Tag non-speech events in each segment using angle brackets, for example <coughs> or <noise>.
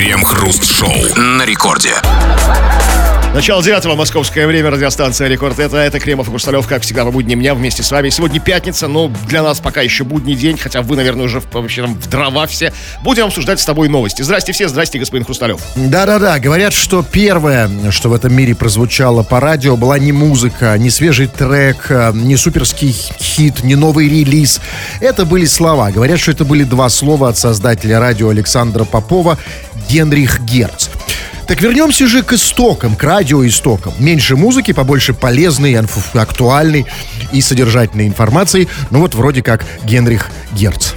Крем-хруст-шоу на рекорде. Начало девятого московское время, радиостанция «Рекорд». Это, это Кремов и Хрусталев, как всегда, по будним дням вместе с вами. Сегодня пятница, но для нас пока еще будний день, хотя вы, наверное, уже в, вообще там в дрова все. Будем обсуждать с тобой новости. Здрасте все, здрасте, господин Хрусталев. Да-да-да, говорят, что первое, что в этом мире прозвучало по радио, была не музыка, не свежий трек, э, не суперский хит, не новый релиз. Это были слова. Говорят, что это были два слова от создателя радио Александра Попова Генрих Герц. Так вернемся же к истокам, к радиоистокам. Меньше музыки, побольше полезной, актуальной и содержательной информации. Ну вот вроде как Генрих Герц.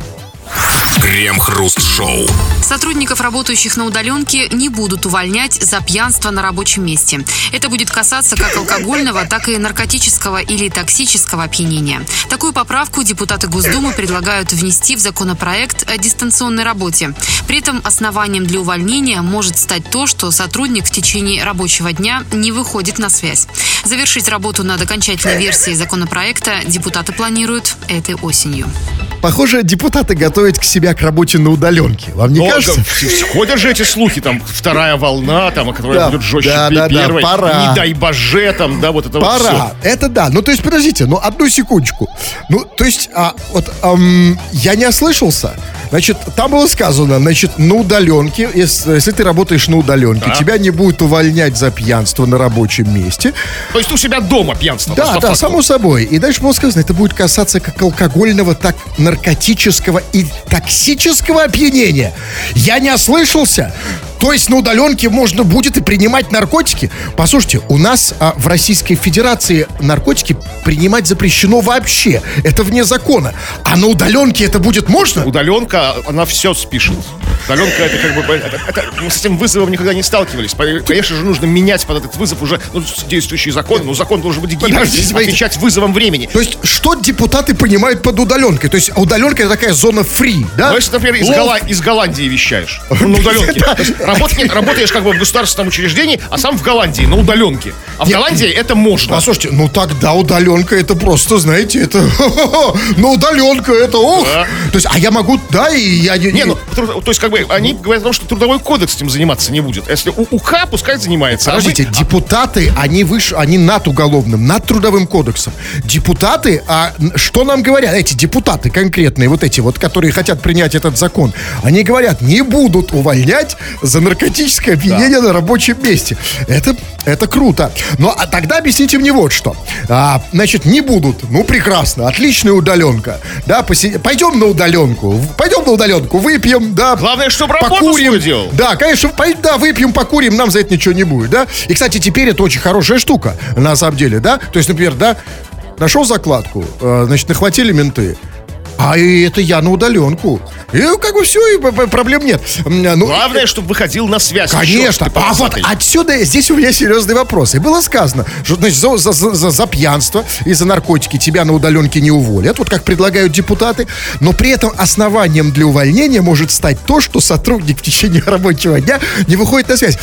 Крем-хруст-шоу. Сотрудников, работающих на удаленке, не будут увольнять за пьянство на рабочем месте. Это будет касаться как алкогольного, так и наркотического или токсического опьянения. Такую поправку депутаты Госдумы предлагают внести в законопроект о дистанционной работе. При этом основанием для увольнения может стать то, что сотрудник в течение рабочего дня не выходит на связь. Завершить работу над окончательной версией законопроекта депутаты планируют этой осенью. Похоже, депутаты готовят к себя к работе на удаленке. Вам не Но, кажется? да, Ходят же эти слухи, там, вторая волна, там, которая Да, будет жестче да, да, да, первой. пора. Не дай боже, там, да, вот это вот Пора. Это да. Ну, то есть, подождите, ну, одну секундочку. Ну, то есть, а, вот ам, я не ослышался. Значит, там было сказано, значит, на удаленке, если, если ты работаешь на удаленке, Да. тебя не будут увольнять за пьянство на рабочем месте. То есть у себя дома пьянство. Да, да, само собой. И дальше было сказано, это будет касаться как алкогольного, так наркотического и токсического опьянения. Я не ослышался. То есть на удаленке можно будет и принимать наркотики. Послушайте, у нас а, в Российской Федерации наркотики принимать запрещено вообще. Это вне закона. А на удаленке это будет можно? Удаленка, она все спишет. Удаленка это как бы... это- это- мы с этим вызовом никогда не сталкивались. Конечно же, нужно менять под этот вызов уже ну, действующий закон. Ну, закон должен быть гибкий, отвечать вызовом времени. То есть, что депутаты понимают под удаленкой? То есть, удаленка это такая зона фри, да? Ну, если, например, из, Лов- Голла- из Голландии вещаешь <laughs> ну, на удаленке. То есть работ- работаешь как бы в государственном учреждении, а сам в Голландии на удаленке. А в Нет. Голландии это можно. Послушайте, ну тогда удаленка это просто, знаете, это... <laughs> Ну удаленка это, ох! Да. То есть, а я могу, да, и я... Не, Не, ну, то есть, как бы, они говорят о том, что трудовой кодекс этим заниматься не будет. А Если у УК, пускай занимается. а Подождите, вы- депутаты, они выше, они над уголовным, над трудовым кодексом. Депутаты, а что нам говорят? Эти депутаты конкретные, вот эти вот, которые хотят принять этот закон, они говорят, не будут увольнять за наркотическое опьянение на рабочем месте. Это, это круто. Но а тогда объясните мне вот что. А, значит, не будут. Ну, прекрасно, отличная удаленка. Да, поси- пойдем на удаленку. Пойдем на удаленку, выпьем, да. Главное, чтобы работу покурим. делал. Да, конечно, пой- да, выпьем, покурим, нам за это ничего не будет, да? И, кстати, теперь это очень хорошая штука, на самом деле, да? То есть, например, да, нашел закладку, э, значит, нахватили менты, а это я на удаленку. И как бы все, и проблем нет. Ну, Главное, чтобы выходил на связь. Конечно. Чёрт ты А вот отсюда здесь у меня серьезный вопрос. И было сказано, что значит, за- за- за- за пьянство и за наркотики тебя на удаленке не уволят, вот как предлагают депутаты, но при этом основанием для увольнения может стать то, что сотрудник в течение рабочего дня не выходит на связь.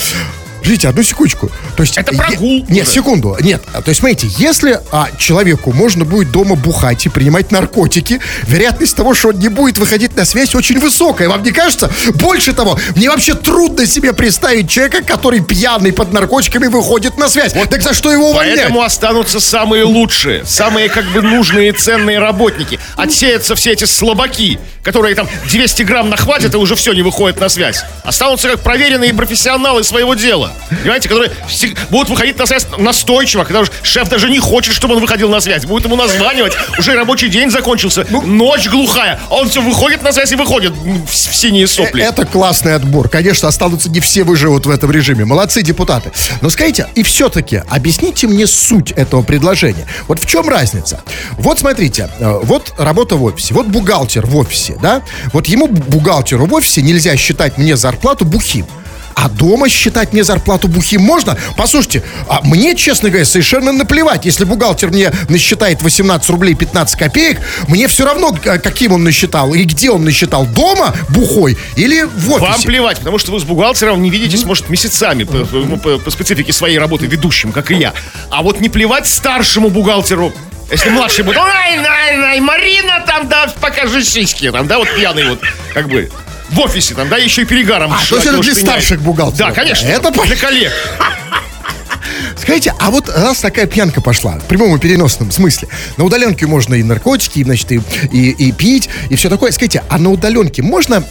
Ждите, одну секундочку. То есть, Это е- прогул Нет, уже. секунду. Нет, а, то есть, смотрите, если а, человеку можно будет дома бухать и принимать наркотики, вероятность того, что он не будет выходить на связь, очень высокая. Вам не кажется? Больше того, мне вообще трудно себе представить человека, который пьяный под наркотиками выходит на связь. Вот так за что его увольнять? Поэтому останутся самые лучшие, самые как бы нужные и ценные работники. Отсеются все эти слабаки, которые там 200 грамм нахватят и уже все, не выходят на связь. Останутся как проверенные профессионалы своего дела. Понимаете, которые будут выходить на связь настойчиво, когда уже шеф даже не хочет, чтобы он выходил на связь. Будет ему названивать, уже рабочий день закончился, ночь глухая, а он все выходит на связь и выходит в, в синие сопли. Э, Это классный отбор. Конечно, останутся не все выживут в этом режиме. Молодцы депутаты. Но скажите, и все-таки объясните мне суть этого предложения. Вот в чем разница? Вот смотрите, э, вот работа в офисе, вот бухгалтер в офисе, да? Вот ему, бухгалтеру в офисе, нельзя считать мне зарплату бухим. А дома считать мне зарплату бухим можно? Послушайте, а мне, честно говоря, совершенно наплевать. Если бухгалтер мне насчитает 18 рублей 15 копеек, мне все равно, к- каким он насчитал и где он насчитал. Дома бухой или в офисе? Вам плевать, потому что вы с бухгалтером не видитесь, может, месяцами по, по- по- по специфике своей работы ведущим, как и я. А вот не плевать старшему бухгалтеру. Если младший будет, ай, ай, ай, Марина там, да, покажи сиськи, там, да, вот пьяный вот, как бы. В офисе, там, да, еще и перегаром. А, то есть это для старших бухгалтеров. Да, конечно. Это для коллег. Скажите, а вот раз такая пьянка пошла, в прямом и переносном смысле, на удаленке можно и наркотики, и, значит, и, и, и пить, и все такое. Скажите, а на удаленке можно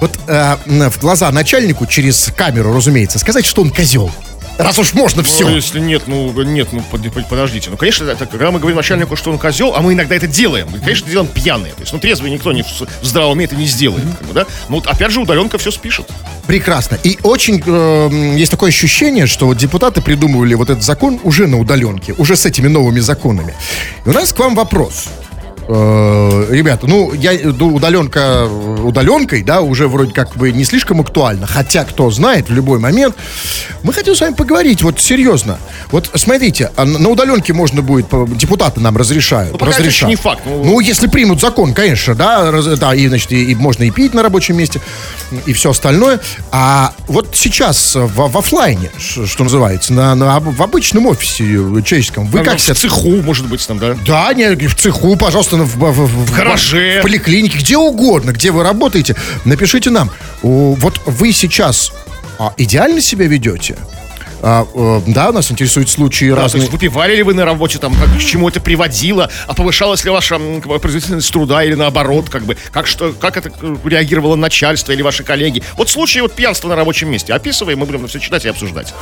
вот э, в глаза начальнику через камеру, разумеется, сказать, что он козел? Раз уж можно все. Ну, если нет, ну, нет, ну, под- под- подождите. Ну, конечно, это, когда мы говорим начальнику, что он козел, а мы иногда это делаем. И, конечно, делаем пьяные. То есть, ну, трезвый никто не в, здравом уме это не сделает. Как бы, да? Ну, вот, опять же, удаленка все спишет. Прекрасно. И очень э, есть такое ощущение, что вот депутаты придумывали вот этот закон уже на удаленке, уже с этими новыми законами. И у нас к вам вопрос. Э, ребята, ну, я ну, удаленка удаленкой, да, уже вроде как бы не слишком актуально. Хотя, кто знает, в любой момент. Мы хотим с вами поговорить, вот серьезно. Вот смотрите, а на удаленке можно будет, депутаты нам разрешают. Ну, пока это не факт. Ну, Ну, если примут закон, конечно, да, раз- да, и, значит, и, и можно и пить на рабочем месте, и все остальное. А вот сейчас в, в оффлайне, ш- что называется, на, на в обычном офисе э, человеческом, вы там, как в себя... цеху, может быть, там, да? Да, не, в цеху, пожалуйста, в, в, в- в гараже. в поликлинике, где угодно, где вы работаете, напишите нам. Вот вы сейчас а, идеально себя ведете? А, э, да, нас интересуют случаи Да, то разные. есть выпивали ли вы на работе, там, как, к чему это приводило, а повышалась ли ваша как бы, производительность труда или наоборот, как бы, как, что, как это э, реагировало начальство или ваши коллеги. Вот случаи вот пьянства на рабочем месте описываем, мы будем все читать и обсуждать.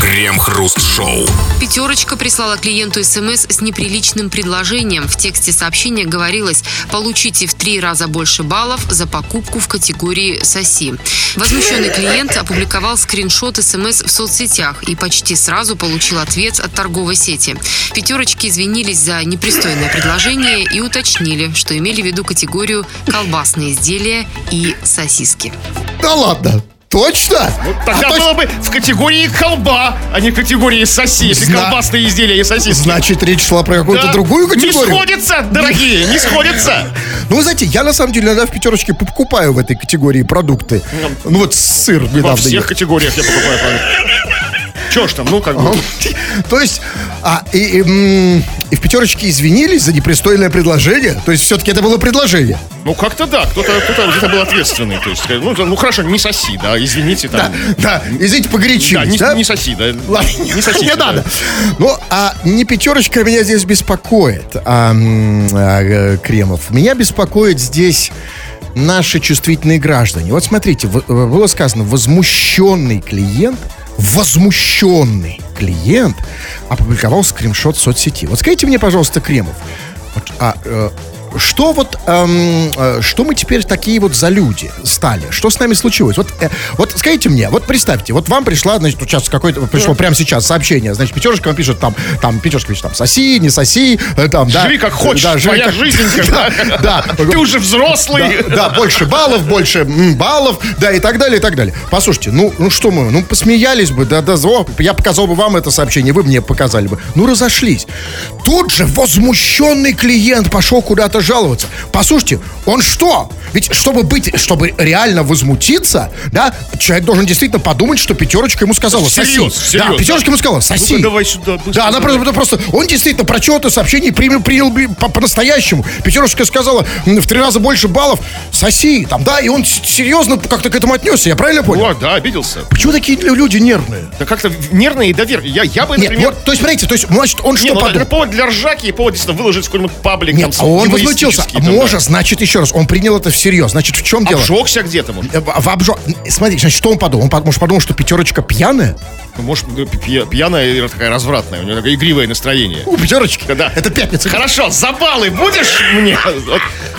Крем-хруст-шоу. Пятерочка прислала клиенту СМС с неприличным предложением. В тексте сообщения говорилось «Получите в три раза больше баллов за покупку в категории «Соси». Возмущенный клиент опубликовал скриншот СМС в соцсетях и почти сразу получил ответ от торговой сети. Пятерочки извинились за непристойное предложение и уточнили, что имели в виду категорию «колбасные изделия» и «сосиски». Да ладно, точно? Тогда А было бы в категории колба, а не в категории соси, если Зна- колбасные изделия и сосиски. Значит, речь шла про какую-то Да. другую категорию. Не сходится, дорогие, не сходится. <laughs> Ну, знаете, я на самом деле иногда в пятерочке покупаю в этой категории продукты. Ну, вот сыр Во недавно всех ел. категориях я покупаю продукты. Че ж там, ну как бы. То есть, а, и, и, и в пятерочке извинились за непристойное предложение. То есть, все-таки это было предложение. Ну как-то да, кто-то кто где-то был ответственный. То есть, ну, ну хорошо, не соси, да, извините, Да, там. да, извините, Да, погорячились, не, да? не соси, да. <laughs> Ладно, Не соси. не надо. Ну, а не пятерочка меня здесь беспокоит, а, а, э, Кремов. Меня беспокоит здесь наши чувствительные граждане. Вот смотрите, э, было сказано, возмущенный клиент, возмущенный клиент опубликовал скриншот соцсети. Вот скажите мне, пожалуйста, Кремов, вот, а, э, что вот, эм, э, что мы теперь такие вот за люди стали? Что с нами случилось? Вот, э, вот скажите мне, вот представьте, вот вам пришла, значит, вот сейчас какое-то, пришло прямо сейчас сообщение, значит, пятерочка вам пишет там, там, пятерочка пишет там, соси, не соси, э, там, да. Живи как хочешь, Да, живи твоя как- жизнь. <laughs> Да, да. Ты уже взрослый. Да, да, больше баллов, больше баллов, да, и так далее, и так далее. Послушайте, ну, ну что мы, ну, посмеялись бы, да, да, о, я показал бы вам это сообщение, вы мне показали бы. Ну, разошлись. Тут же возмущенный клиент пошел куда-то жаловаться. Послушайте, он что? Ведь чтобы быть, чтобы реально возмутиться, да, человек должен действительно подумать, что пятерочка ему сказала, соси. Всерьез, всерьез, да, да. пятерочка ему сказала, соси. Ну-ка, давай сюда, быстро Да, она давай. просто, просто, он действительно прочел это сообщение и принял, принял би- по- по-настоящему. Пятерочка сказала, в три раза больше баллов, соси, там, да, и он серьезно как-то к этому отнесся, я правильно понял? Вот, да, обиделся. Почему такие лю- люди нервные? Да как-то нервные и доверие. Я, я бы, Нет, например... вот, то есть, смотрите, то есть, значит, он Не, что ну, это подумал? повод для ржаки и повод действительно выложить в какой-нибудь паблик. Нет, там, а он. Там, Может, значит, еще раз, он принял это всерьез. Значит, в чем дело? Обжегся где-то, может. Э, В, обжо- Смотри, значит, что он подумал? Он, может, подумал, что пятерочка пьяная? Ну, Может, ну, пья- пьяная такая развратная. У нее такое игривое настроение. У пятерочки. Да. Это пятница. Хорошо, за баллы будешь мне?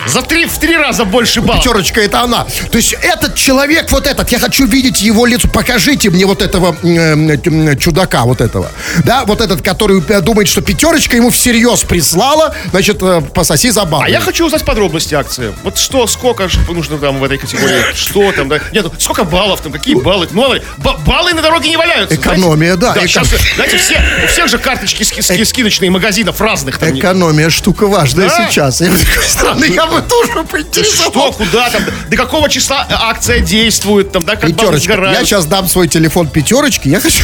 За три, в три раза больше баллов. Пятерочка это она. То есть этот человек, вот этот, я хочу видеть его лицо. Покажите мне вот этого э, чудака, вот этого. Да, вот этот, который э, думает, что пятерочка ему всерьез прислала, значит, э, пососи за балл. А я хочу узнать подробности акции. Вот что, сколько нужно там в этой категории? Что там, да? Нет, ну, сколько баллов там, какие баллы? Ну, ба- баллы на дороге не валяются. Экономия, знаете? да, Да, эко- сейчас, знаете, все, у всех же карточки ски- ски- скидочные магазинов разных. Там, Экономия штука важная Да? сейчас. Я, с другой стороны, я бы тоже что, поинтересовался. куда там, до какого числа акция действует, там, да, как баллы Пятерочка. Я сейчас дам свой телефон пятерочки. Я хочу.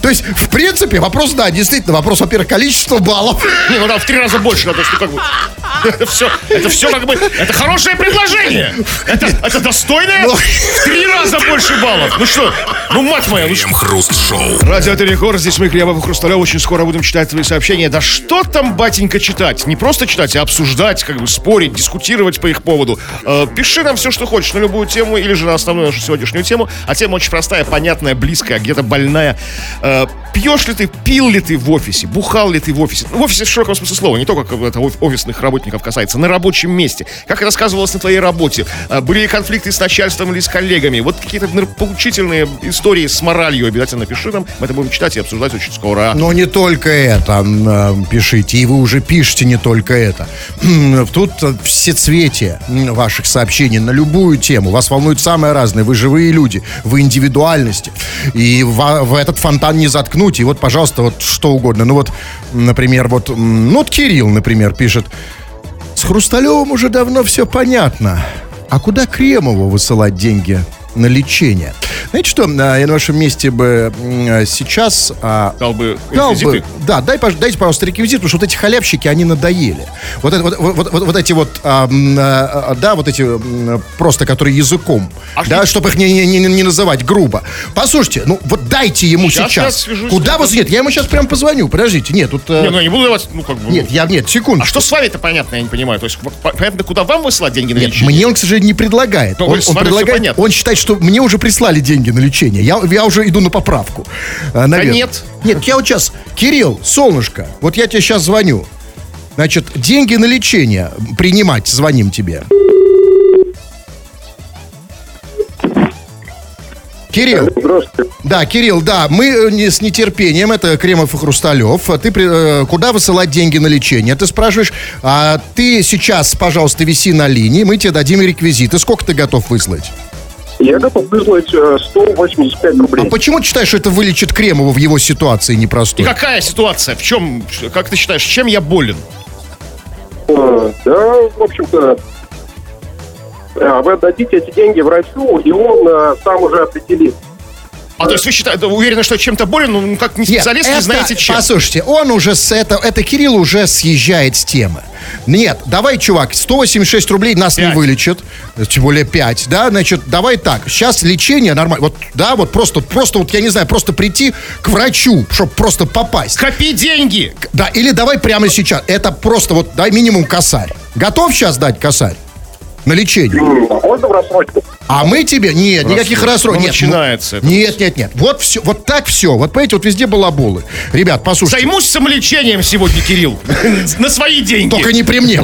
То есть, в принципе, вопрос, да, действительно, вопрос, во-первых, количества баллов. Не, ну там в три раза больше надо, что как бы. Это все, это все как бы, это хорошее предложение. Это, это достойное в три раза больше баллов. Ну что, ну мать моя, ну что? Крем-хруст-шоу. Радио это рекорд, здесь мы, Кремов и Хрусталев, очень скоро будем читать твои сообщения. Да что там, батенька, читать? Не просто читать, а обсуждать, как бы спорить, дискутировать по их поводу. Э, пиши нам все, что хочешь, на любую тему или же на основную нашу сегодняшнюю тему. А тема очень простая, понятная, близкая, где-то больная. Э, пьешь ли ты, пил ли ты в офисе, бухал ли ты в офисе? В офисе в широком смысле слова, не только как это оф- офисных работников касается, на рабочем месте. Как рассказывалось на твоей работе? Э, были ли конфликты с начальством или с коллегами? Вот какие-то поучительные истории с моралью обязательно пиши нам. Мы это будем читать и обсуждать очень скоро. Но не только это э, пишите, и вы уже пишете не только это. <clears throat> Тут все цветия ваших сообщений на любую тему. Вас волнует самое разное. Вы живые люди, вы индивидуальности. И в, в этот фонтан не заткнуть. И вот, пожалуйста, вот что угодно. Ну вот, например, вот, ну вот Кирилл, например, пишет. С Хрусталевым уже давно все понятно. А куда Кремову высылать деньги на лечение? Знаете что, а, я на вашем месте бы а, сейчас... а, Дал бы Дал реквизиты. бы, да, дай, дайте, пожалуйста, реквизит, потому что вот эти халявщики, они надоели. Вот, это, вот, вот, вот- вот эти вот, а, а, а, да, вот эти просто, которые языком, А да, чтобы их не, не, не- не называть грубо. Послушайте, ну вот дайте ему сейчас. я свяжусь Куда с вы... Нет, я ему сейчас прям позвоню, подождите, нет, тут... э, Не, ну я не буду давать, ну как бы... нет, я, нет, секунду. А что с вами-то понятно, я не понимаю. То есть понятно, куда вам высылать деньги на Нет, лечение? мне он, к сожалению, не предлагает. Ну, он, он предлагает, он считает, что мне уже прислали деньги на лечение. Я, я уже иду на поправку. А, наверное. нет. Нет, я вот сейчас, Кирилл, солнышко, вот я тебе сейчас звоню. Значит, деньги на лечение принимать, звоним тебе. Кирилл, Здравствуйте. да, Кирилл, да, мы э, не, с нетерпением, это Кремов и Хрусталев. А Ты при- э, куда высылать деньги на лечение? Ты спрашиваешь, а ты сейчас, пожалуйста, виси на линии, мы тебе дадим реквизиты. Сколько ты готов выслать? Я готов выслать э, 185 А рублей. почему ты считаешь, что это вылечит Кремова в его ситуации И непростой? какая ситуация? В чем, как ты считаешь, чем я болен? Э, Да, в общем-то, э, вы отдадите эти деньги врачу, и он э, сам уже определит. А то есть вы считаете, уверены, что чем-то болен, но ну, как не Нет, специалист, не это- знаете чем? Послушайте, он уже с этого, это Кирилл уже съезжает с темы. Нет, давай, чувак, 186 рублей нас не Пять. вылечит, тем более 5, да, значит, давай так, сейчас лечение нормально, вот, да, вот просто, просто вот, я не знаю, просто прийти к врачу, чтобы просто попасть. Копи деньги! Да, или давай прямо сейчас, это просто вот, дай минимум косарь. Готов сейчас дать косарь? На лечение. А Можно в рассрочку? А мы тебе... Нет, никаких рассрочек. Ну, Нет, начинается это. Нет, нет, нет. Вот все, вот так все. Вот понимаете, вот везде балаболы. Ребят, послушайте. Займусь самолечением сегодня, Кирилл. <laughs> На свои деньги. Только не при мне.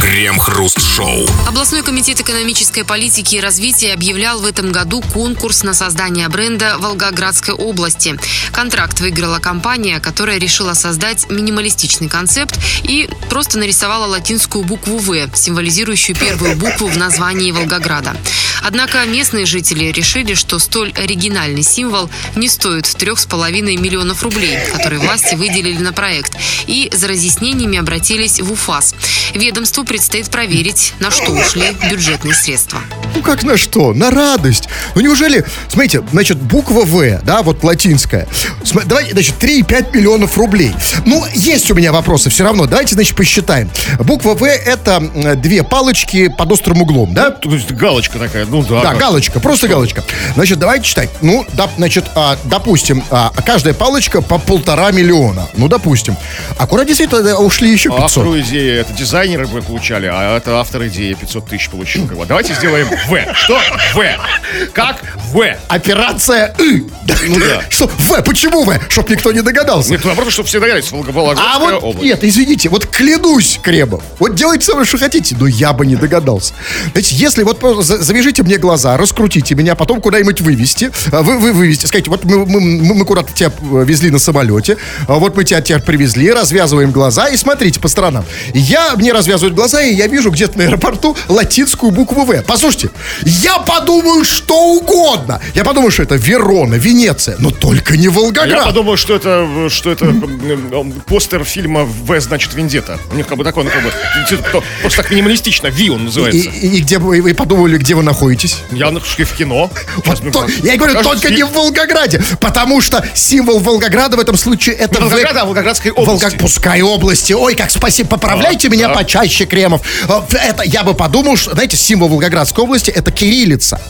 Крем-хруст-шоу. Областной комитет экономической политики и развития объявлял в этом году конкурс на создание бренда Волгоградской области. Контракт выиграла компания, которая решила создать минималистичный концепт и просто нарисовала латинскую букву «В», символизирующую первую букву в названии Волгограда. Однако местные жители решили, что столь оригинальный символ не стоит 3,5 миллионов рублей, которые власти выделили на проект, и за разъяснениями обратились в УФАС. Ведомству предстоит проверить, на что ушли бюджетные средства. Ну как на что? На радость. Ну неужели, смотрите, значит, буква В, да, вот латинская. Сма- Давайте, значит, 3,5 миллионов рублей. Ну, есть у меня вопросы все равно. Давайте, значит, посчитаем. Буква В это две палочки под острым углом, да? То есть галочка такая, ну да. Да, галочка, просто галочка. Значит, давайте читать. Ну, да, значит, а, допустим, а, каждая палочка по полтора миллиона. Ну, допустим. А куда действительно ушли еще 500? Автору идеи, это дизайнеры бы получали, а это автор идеи 500 тысяч получил. Бы. Давайте сделаем В. Что? В. Как В. Операция И. Ну да. <laughs> Что? В, почему В? Чтоб никто не догадался. Нет, наоборот, чтобы все догадались, Волгоградская А вот, область. нет, извините, вот клянусь, Кремов, вот делайте со мной, что хотите, но я бы не догадался. Знаете, если вот завяжите мне глаза, раскрутите меня, потом куда-нибудь вывести, а, вы, вы вывести, скажите, вот мы, мы, мы- куда-то тебя э, везли на самолете, а вот мы тебя, тебя привезли, развязываем глаза и смотрите по сторонам. Я, мне развязывают глаза, и я вижу где-то на аэропорту латинскую букву В. Послушайте, я подумаю что угодно. Я подумаю, что это Верона, Венеция, но только не Волгоград. Я подумал, что это, что это постер фильма «В, значит, Вендета». У них как бы такой, ну, как бы, <laughs> то- просто так минималистично. «Ви» он и, называется. и- и где вы, вы подумали, где вы находитесь? Я в кино. Мне То- я и говорю, Покажут только не фильм. в Волгограде, потому что символ Волгограда в этом случае это Не В- Волгограда, а Волгоградской области. Волгог- Пускай области. Ой, как спасибо. Поправляйте А, меня да. почаще, Кремов. А, Это я бы подумал, что, знаете, символ Волгоградской области это кириллица.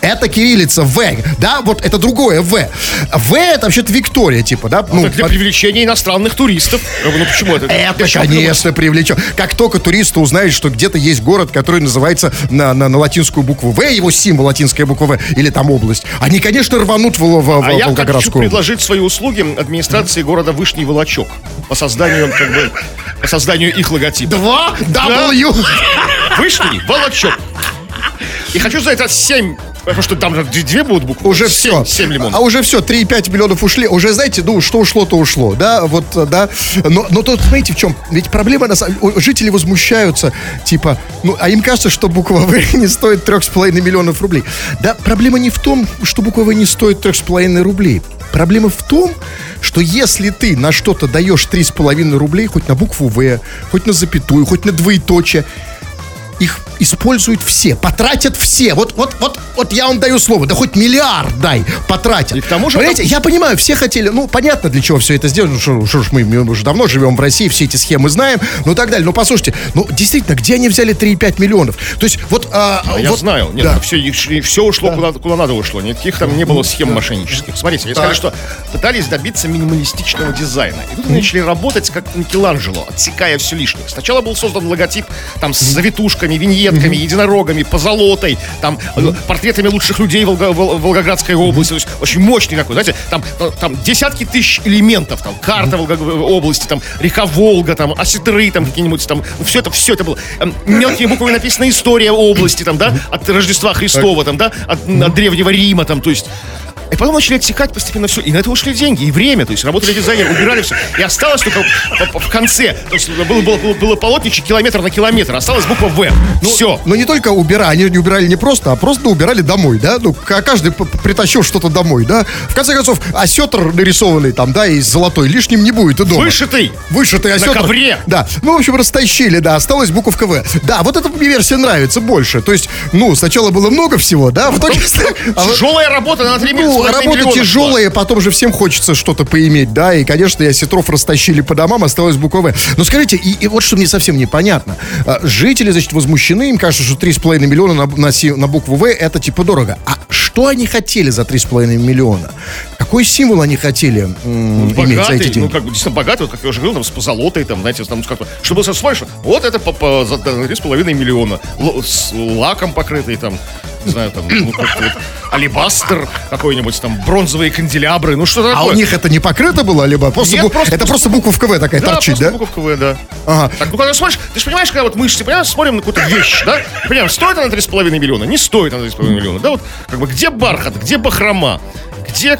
Это кириллица В, да, вот это другое В. В это вообще-то Виктория, типа, да? Ну, так для под- привлечения иностранных туристов. Ну почему это? это, конечно, привлечет. Как только туристы узнают, что где-то есть город, который называется на, на, на латинскую букву В, его символ латинская буква В, или там область, они, конечно, рванут в, в- в А я хочу Волгоградскую предложить свои услуги администрации города Вышний Волочок по созданию, как бы, по созданию их логотипа. Два W. Вышний Волочок. И хочу за это 7, потому что там же две будут буквы. Уже все. семь лимонов. А уже все, 3,5 миллионов ушли. Уже, знаете, ну, что ушло, то ушло. Да, вот, да. Но, но тут, знаете, в чем? Ведь проблема, на самом жители возмущаются, типа, ну, а им кажется, что буква В <laughs> не стоит 3,5 миллионов рублей. Да, проблема не в том, что буква В не стоит 3,5 рублей. Проблема в том, что если ты на что-то даешь 3,5 рублей, хоть на букву В, хоть на запятую, хоть на двоеточие, их используют все, потратят все. Вот, вот, вот, вот я вам даю слово, да хоть миллиард дай, потратят. И к тому же Понимаете, я понимаю, все хотели, ну, понятно, для чего все это сделано, что, что ж мы, мы уже давно живем в России, все эти схемы знаем, ну, так далее. Но послушайте, ну, действительно, где они взяли 3,5 миллионов? То есть, вот... а, А Я вот- знаю. Нет, да. все, все ушло куда, куда надо ушло. Никаких там не было схем мошеннических. Смотрите, они сказали, что пытались добиться минималистичного дизайна. И тут они начали работать как Микеланджело, отсекая все лишнее. Сначала был создан логотип там с завитушками, виньетками, единорогами, позолотой, там портретами лучших людей Волго- Вол- Волгоградской области. То есть очень мощный такой, знаете, там, э, там десятки тысяч элементов, там карта Волго- области, там река Волга, там осетры, там какие-нибудь, там все это, все это было. Эм, Мелкими буквами написана история области, там, да, от Рождества Христова, там, да, от, от Древнего Рима, там, то есть и потом начали отсекать постепенно все. И на это ушли деньги, и время. То есть работали дизайнеры, убирали все. И осталось только в конце. То есть было, было, было, было полотнище километр на километр. Осталась буква В. все. Но не только убирали, они не убирали не просто, а просто убирали домой, да? Ну, каждый притащил что-то домой, да? В конце концов, осетр нарисованный там, да, из золотой, лишним не будет и дома. Вышитый. Вышитый осетр. ковре. Да. Ну, в общем, растащили, да, осталась буковка В. Да, вот эта мне версия нравится больше. То есть, ну, сначала было много всего, да, в итоге... а <laughs> Тяжелая работа на 3 ну, работа тяжелая, потом же всем хочется что-то поиметь, да, и, конечно, я сетров растащили по домам, осталось буква В. Но скажите, и, и вот что мне совсем непонятно. А, Жители, значит, возмущены, им кажется, что 3,5 миллиона на, на, на букву В это типа дорого. А что они хотели за 3,5 миллиона? Какой символ они хотели м, иметь за эти Богатый, деньги? ну, как бы, действительно богатый, вот, как я уже говорил, там, с позолотой, там, знаете, там, как-то, чтобы со смотришь, вот это по, по, за да, 3,5 миллиона, Л- с лаком покрытый, там, не знаю, там, ну, как-то вот, алибастер какой-нибудь, там, бронзовые канделябры, ну, что А такое? у них это не покрыто было, либо просто, Нет, бу- просто- это просто буковка В такая Да, торчит, да? буковка В, да. Ага. Так, ну когда смотришь, ты же понимаешь, когда вот мышцы, понимаешь, смотрим на какую-то вещь, да? И понимаем, стоит она 3,5 миллиона, не стоит она 3,5 миллиона. Да, вот, как бы, где бархат, где бахрома, где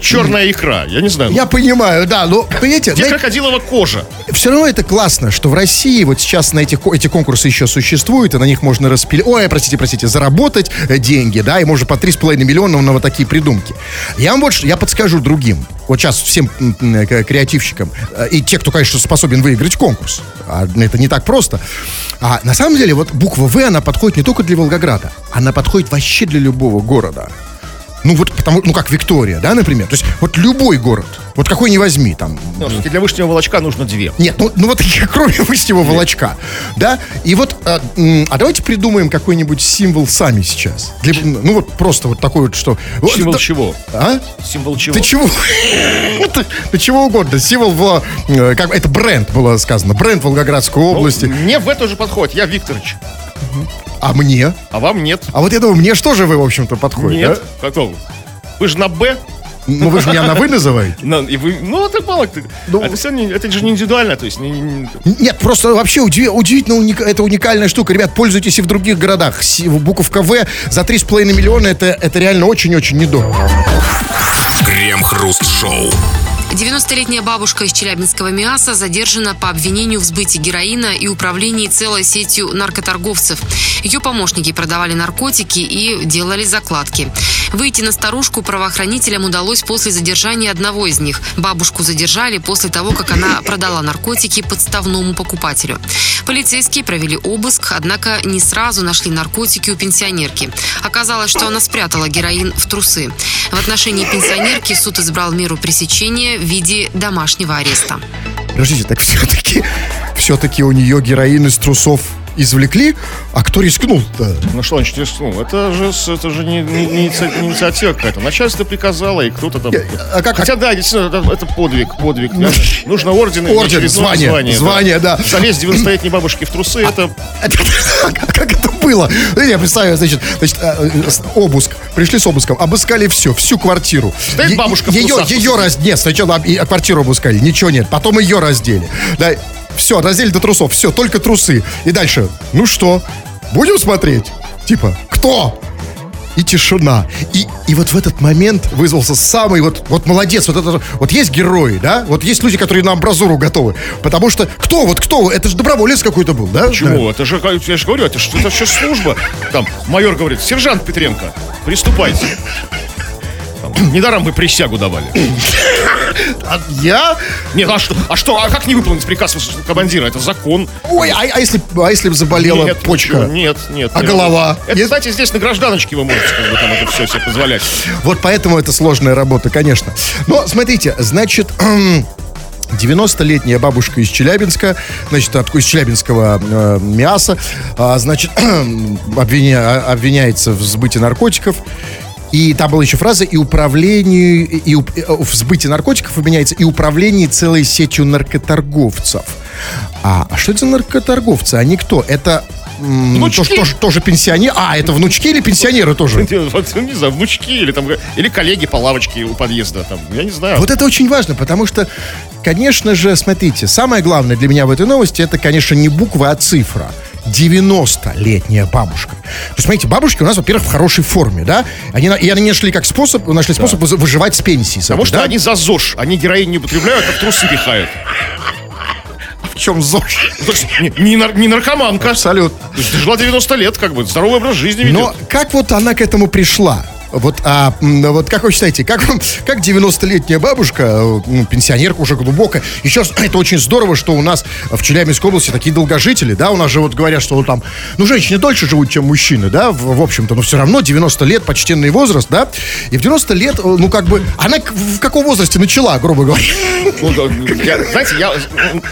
черная икра, я не знаю. Я понимаю, да, но, понимаете, Где знаете, крокодилова кожа? все равно это классно, что в России вот сейчас на этих, эти конкурсы еще существуют, и на них можно распилить, ой, простите, простите, заработать э, деньги, да, и можно по 3,5 миллиона на вот такие придумки. Я вам больше, я подскажу другим, вот сейчас всем к- креативщикам, э, и те, кто, конечно, способен выиграть конкурс, а это не так просто. А на самом деле вот буква В, она подходит не только для Волгограда, она подходит вообще для любого города. Ну вот потому, ну как Виктория, да, например. То есть вот любой город, вот какой не возьми, там, Ну, для вышнего волочка нужно две. нет, ну, ну вот <laughs> кроме выстего волочка, да? И вот, а, а давайте придумаем какой-нибудь символ сами сейчас. Для- ну вот просто вот такой вот, что... вот Символ это- чего? А? Символ чего? Ты чего? <laughs> Ты чего угодно. Символ, в, э, как, это бренд было сказано, бренд Волгоградской Ну, области. Мне в это уже подходит, я Викторович. А мне? А вам нет. А вот я думаю, мне что же вы, в общем-то, подходит, Нет. Готов. Вы же на Б. да? Ну вы же меня на «вы» называете? <laughs> на- и вы, ну, это мало. ты- Ну, это, всё не- это же не индивидуально. То есть, не- не- Нет, просто вообще удиви- удивительно, уника- это уникальная штука. Ребят, пользуйтесь и в других городах. Буковка В за 3,5 миллиона это, это реально очень-очень недорого. Крем-хруст-шоу. 90-летняя бабушка из Челябинского МИАСа задержана по обвинению в сбытии героина и управлении целой сетью наркоторговцев. Ее помощники продавали наркотики и делали закладки. Выйти на старушку правоохранителям удалось после задержания одного из них. Бабушку задержали после того, как она продала наркотики подставному покупателю. Полицейские провели обыск, однако не сразу нашли наркотики у пенсионерки. Оказалось, что она спрятала героин в трусы. В отношении пенсионерки суд избрал меру пресечения в виде домашнего ареста. Подождите, так все-таки, все-таки у нее героин из трусов извлекли, а кто рискнул-то? Ну что значит рискнул? Это же, это же не, не- не не инициатива какая-то. Начальство приказало, и кто-то там... а как- Хотя, да, действительно, это, это подвиг, подвиг. Нужно орден Орден, очередное звание, звание, да. Залезть 90-летней бабушке в трусы, это... А <laughs> как это было? Ну, Я представляю, значит, значит, э, э, обыск. Пришли с обыском, обыскали все, всю квартиру. Стоит бабушка в ее, трусах ее раз... Нет, сначала квартиру обыскали, ничего нет. Потом ее раздели. Да, все, раздели до трусов, все, только трусы. И дальше, ну что, будем смотреть? Типа, кто? И тишина. И, и вот в этот момент вызвался самый вот, вот молодец, вот это, вот есть герои, да? Вот есть люди, которые на амбразуру готовы. Потому что кто, вот кто, это же доброволец какой-то был, да? Почему? Это же, я же говорю, это же это же служба. Там майор говорит, сержант Петренко, приступайте. <clears throat> Недаром вы присягу давали. А я? Нет, а что, а что, а как не выполнить приказ командира? Это закон. Ой, а, а если, а если бы заболела Нет, почка? Нет, нет. А нет. голова? Это, Нет? кстати, здесь на гражданочке вы можете как бы там это все себе позволять. Вот поэтому это сложная работа, конечно. Но смотрите, значит... <clears throat> 90-летняя бабушка из Челябинска, значит, от, из челябинского э, мяса, а, значит, <clears throat> обвиня- обвиняется в сбытии наркотиков. И там была еще фраза «и управлению, и, уп- э, в сбытии наркотиков обвиняется и управлении целой сетью наркоторговцев». А, а что это за наркоторговцы? Они кто? Это Внучки. тоже, тоже, тоже пенсионеры? А, это внучки или пенсионеры тоже? <laughs> Не знаю, внучки или там или коллеги по лавочке у подъезда. Там, я не знаю. Вот это очень важно, потому что, конечно же, смотрите, самое главное для меня в этой новости, это, конечно, не буква, а цифра. 90-летняя бабушка. То есть, смотрите, бабушки у нас, во-первых, в хорошей форме, да? Они, и они нашли как способ, нашли способ вы- выживать с пенсии. Потому что да? они за ЗОЖ. Они героин не употребляют, а в трусы пихают. в чем ЗОЖ? Ну, не, не нар- не наркоманка. Абсолютно. Дожила 90 лет, как бы, здоровый образ жизни ведет. Но как вот она к этому пришла? Вот, а, вот как вы считаете, как, как 90-летняя бабушка, э, ну, пенсионерка уже глубокая, еще раз, это очень здорово, что у нас в Челябинской области такие долгожители, да, у нас же вот говорят, что вот там, ну, женщины дольше живут, чем мужчины, да, в, в общем-то, но все равно 90 лет, почтенный возраст, да, и в 90 лет, э, ну, как бы, она в каком возрасте начала, грубо говоря? Ну, я- знаете, я,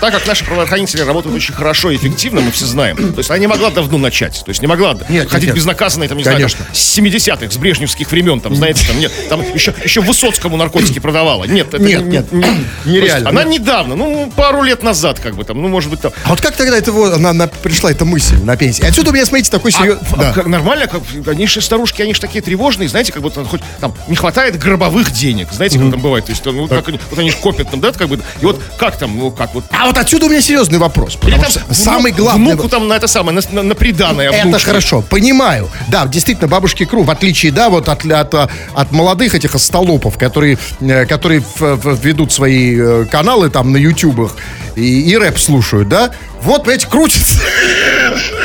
так как наши правоохранители работают очень хорошо и эффективно, мы все знаем. То есть она не могла давно начать. То есть не могла Нет, ходить нет. безнаказанной, там, не знаю, Конечно. там, с 70-х, с брежневских времен, там, знаете, там, нет, там еще, еще Высоцкому наркотики продавала. Нет, это Нет, не- нет, не- нереально. Она недавно, ну, пару лет назад, как бы там, ну, может быть, там. А вот как тогда это, вот, она, она пришла эта мысль на пенсии? Отсюда у меня, смотрите, такой серьезный... а как нормально, как, они же старушки, они же такие тревожные, знаете, как будто хоть там не хватает гробовых денег, знаете, как там бывает, то есть, ну, вот, как они, вот они ж копят там, да, как бы, и вот как там, ну, как вот, А вот отсюда у меня серьезный вопрос. или там внук- самый главный... внуку там на это самое, на, на, на приданое Это хорошо, понимаю. Да, действительно, бабушки Кру, в отличие, да, вот от, от, а, от молодых этих остолопов, которые, э, которые ведут свои э, каналы там на ютубах и, и рэп слушают, да, вот, понимаете, крутится.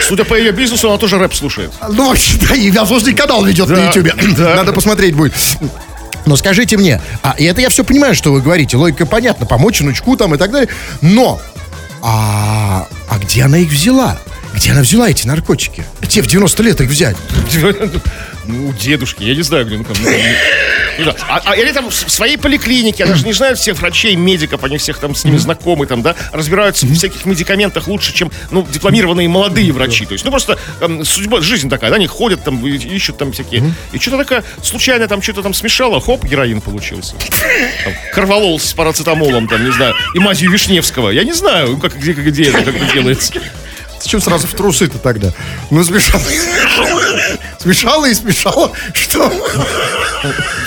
Судя по ее бизнесу, она тоже рэп слушает. Ну, вообще, да, и возможный канал ведет на Да, ютубе. да. Надо посмотреть будет. Но скажите мне, а и это я все понимаю, что вы говорите, логика понятна, помочь внучку там и так далее, но а, а где она их взяла? Где она взяла эти наркотики? Где в 90 лет их взять? <laughs> Ну, у дедушки, я не знаю, где, ну, там, ну, не знаю. А, а или там в своей поликлинике, она же не знает всех врачей, медиков, они всех там с ними знакомы, там, да, разбираются в всяких медикаментах лучше, чем, ну, дипломированные молодые врачи. То есть, ну, просто эм, судьба, жизнь такая, да, они ходят там, ищут там всякие. И что-то такое, случайно там что-то там смешало, хоп, героин получился. Там, Корвалол с парацетамолом, там, не знаю, и мазью Вишневского. Я не знаю, как, где, где это, как это делается. Зачем сразу в трусы-то тогда? Ну, смешала. Смешала и смешала. Что?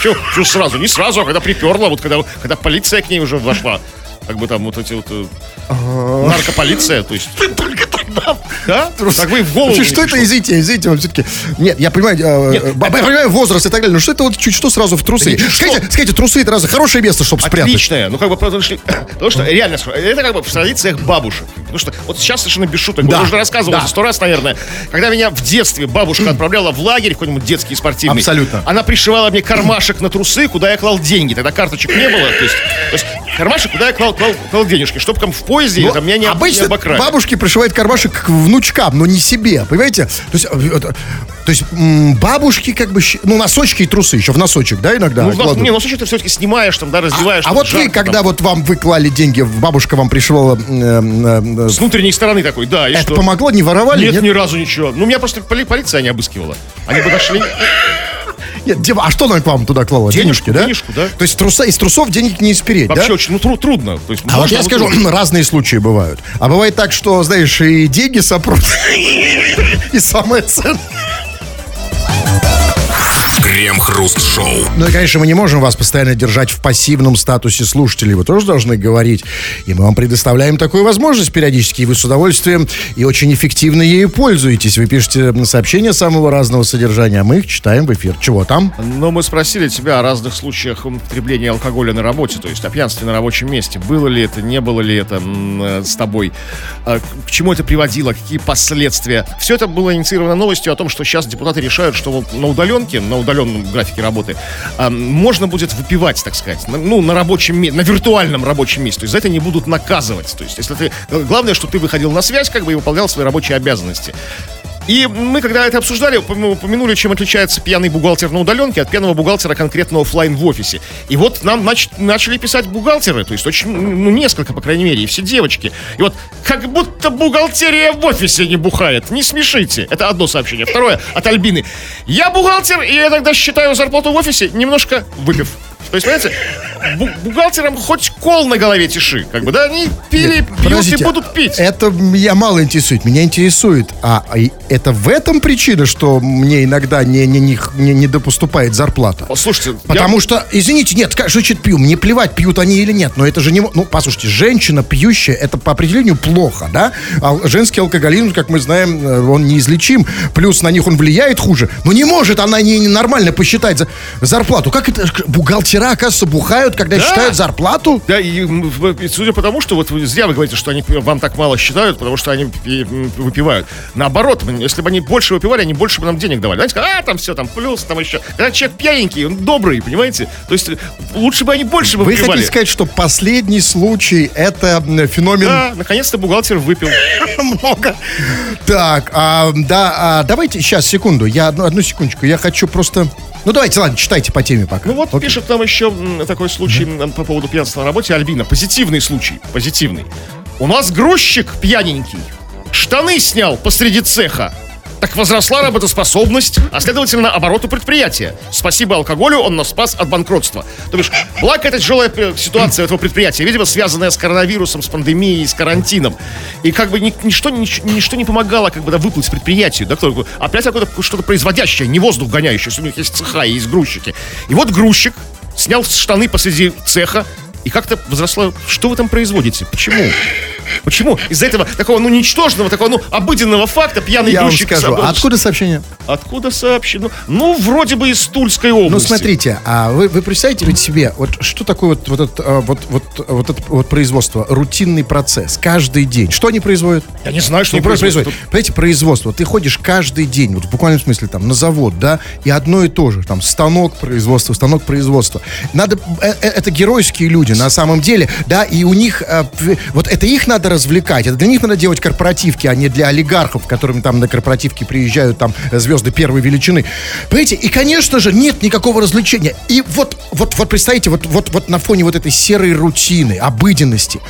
Че, сразу? Не сразу, а когда приперла, вот когда, когда полиция к ней уже вошла. Как бы там вот эти вот... э, Наркополиция, то есть... <laughs> Только тогда. Да? Так вы в голову что это, извините, извините, вам все-таки... Нет, я понимаю, Нет, э, я понимаю возраст и так далее, но что это вот чуть что сразу в трусы? Скажите, трусы это разве хорошее место, чтобы спрятать? Отличная. Ну, как бы, потому что, <coughs> потому что реально, это как бы в традициях бабушек. Потому что вот сейчас совершенно без шуток. Да, Я уже рассказывал сто раз, наверное. Когда меня в детстве бабушка <coughs> отправляла в лагерь какой-нибудь детский спортивный. Абсолютно. Она пришивала мне кармашек на трусы, куда я клал деньги. Тогда карточек не было. То есть кармашек, куда я клал, клал, клал денежки, чтобы там в поезде Ну, там, меня не, об- не обычно обокрали. бабушки пришивают кармашек к внучкам, но не себе, понимаете? То есть, э, то есть бабушки как бы, ну, носочки и трусы еще в носочек, да, иногда Ну, кладут? не, слушай, ты все-таки снимаешь, там, да, раздеваешь. а там, вот вы, жарко, когда там. вот вам выклали деньги, бабушка вам пришивала, э, э, э, С внутренней стороны такой, да, и это что? помогло, не воровали? Нет, ни разу ничего. Ну, меня просто поли- полиция не обыскивала. Они подошли. Нет, дева, а что она к вам туда клала? Денежку, Денежки, да? денежку, да. То есть труса, из трусов денег не спереть, Вообще да? очень ну, тру- трудно. То есть, А вот я скажу, трудно. <laughs> разные случаи бывают. А бывает так, что, знаешь, и деньги сопрут, <laughs> и самое ценное. Крем-хруст-шоу. Ну и, конечно, мы не можем вас постоянно держать в пассивном статусе слушателей. Вы тоже должны говорить. И мы вам предоставляем такую возможность периодически. И вы с удовольствием и очень эффективно ею пользуетесь. Вы пишете сообщения самого разного содержания, а мы их читаем в эфир. Чего там? Но мы спросили тебя о разных случаях употребления алкоголя на работе, то есть о пьянстве на рабочем месте. Было ли это, не было ли это м, э, с тобой? А, К чему это приводило? Какие последствия? Все это было инициировано новостью о том, что сейчас депутаты решают, что вот на удаленке, на графике работы, можно будет выпивать, так сказать, ну, на рабочем месте, на виртуальном рабочем месте. То есть за это не будут наказывать. То есть если ты... Главное, что ты выходил на связь, как бы, и выполнял свои рабочие обязанности. И мы, когда это обсуждали, упом- упомянули, чем отличается пьяный бухгалтер на удаленке от пьяного бухгалтера конкретно оффлайн в офисе. И вот нам нач- начали писать бухгалтеры, то есть очень, ну, несколько, по крайней мере, и все девочки. И вот как будто бухгалтерия в офисе не бухает. Не смешите. Это одно сообщение. Второе от Альбины. Я бухгалтер, и я тогда считаю зарплату в офисе, немножко выпив. То есть, понимаете, бухгалтерам хоть кол на голове тиши. Как бы, да, они пили, пьют и будут пить. Это меня мало интересует. Меня интересует, а это в этом причина, что мне иногда не, не, не, не, не допоступает зарплата? Слушайте, я- Потому что, извините, нет, как значит пью? Мне плевать, пьют они или нет, но это же не... Ну, послушайте, женщина пьющая, это по определению плохо, да? А женский алкоголизм, как мы знаем, э, он неизлечим, плюс на них он влияет хуже. Но не может она не, не нормально посчитать за- зарплату. Как это? Бухгалтера, оказывается, бухают, когда Да. считают зарплату? Да, и, и судя по тому, что вот вы зря вы говорите, что они вам так мало считают, потому что они выпивают. Наоборот, если бы они больше выпивали, они больше бы нам денег давали. Знаете, а, там все, там плюс, там еще. Когда человек пьяненький, он добрый, понимаете? То есть э, лучше бы они больше бы Вы выпивали. хотите сказать, что последний случай это феномен Да, наконец-то бухгалтер выпил. <laughs> много. Так, а, да, а, давайте сейчас секунду, я одну, одну секундочку, я хочу просто. Ну давайте, ладно, читайте по теме пока. Ну вот Окей. пишет нам еще такой случай м, по поводу пьянства на работе. Альбина, позитивный случай, позитивный. У нас грузчик пьяненький. Штаны снял посреди цеха. Так возросла работоспособность, а следовательно обороты предприятия. Спасибо алкоголю, он нас спас от банкротства. То бишь, благо это тяжелая э, ситуация этого предприятия, видимо, связанная с коронавирусом, с пандемией, с карантином. И как бы ни- ничто, нич- ничто не помогало как бы да, выплыть предприятию. Да, кто- опять какое-то что-то производящее, не воздух гоняющий, если у них есть цеха и есть грузчики. И вот грузчик снял штаны посреди цеха, и как-то возросло... Что вы там производите? Почему? Почему? Из-за этого такого, ну, ничтожного, такого, ну, обыденного факта пьяный Я вам грузчик... скажу, откуда сообщение? Откуда сообщено? Ну, вроде бы из Тульской области. Ну, смотрите, а вы, вы представляете ведь себе, вот что такое вот, вот, это, а, вот, вот, вот это вот производство, рутинный процесс, каждый день. Что они производят? Я не знаю, что они производят. производят. Понимаете, производство. Ты ходишь каждый день, вот в буквальном смысле, там, на завод, да, и одно и то же. Там, станок производства, станок производства. Надо, э, э, это геройские люди, на самом деле, да, и у них, э, вот это их надо развлекать, это для них надо делать корпоративки, а не для олигархов, которым там на корпоративки приезжают там э, звезды первой величины. Понимаете, и, конечно же, нет никакого развлечения. И вот, вот, вот представьте, вот, вот, вот на фоне вот этой серой рутины, обыденности,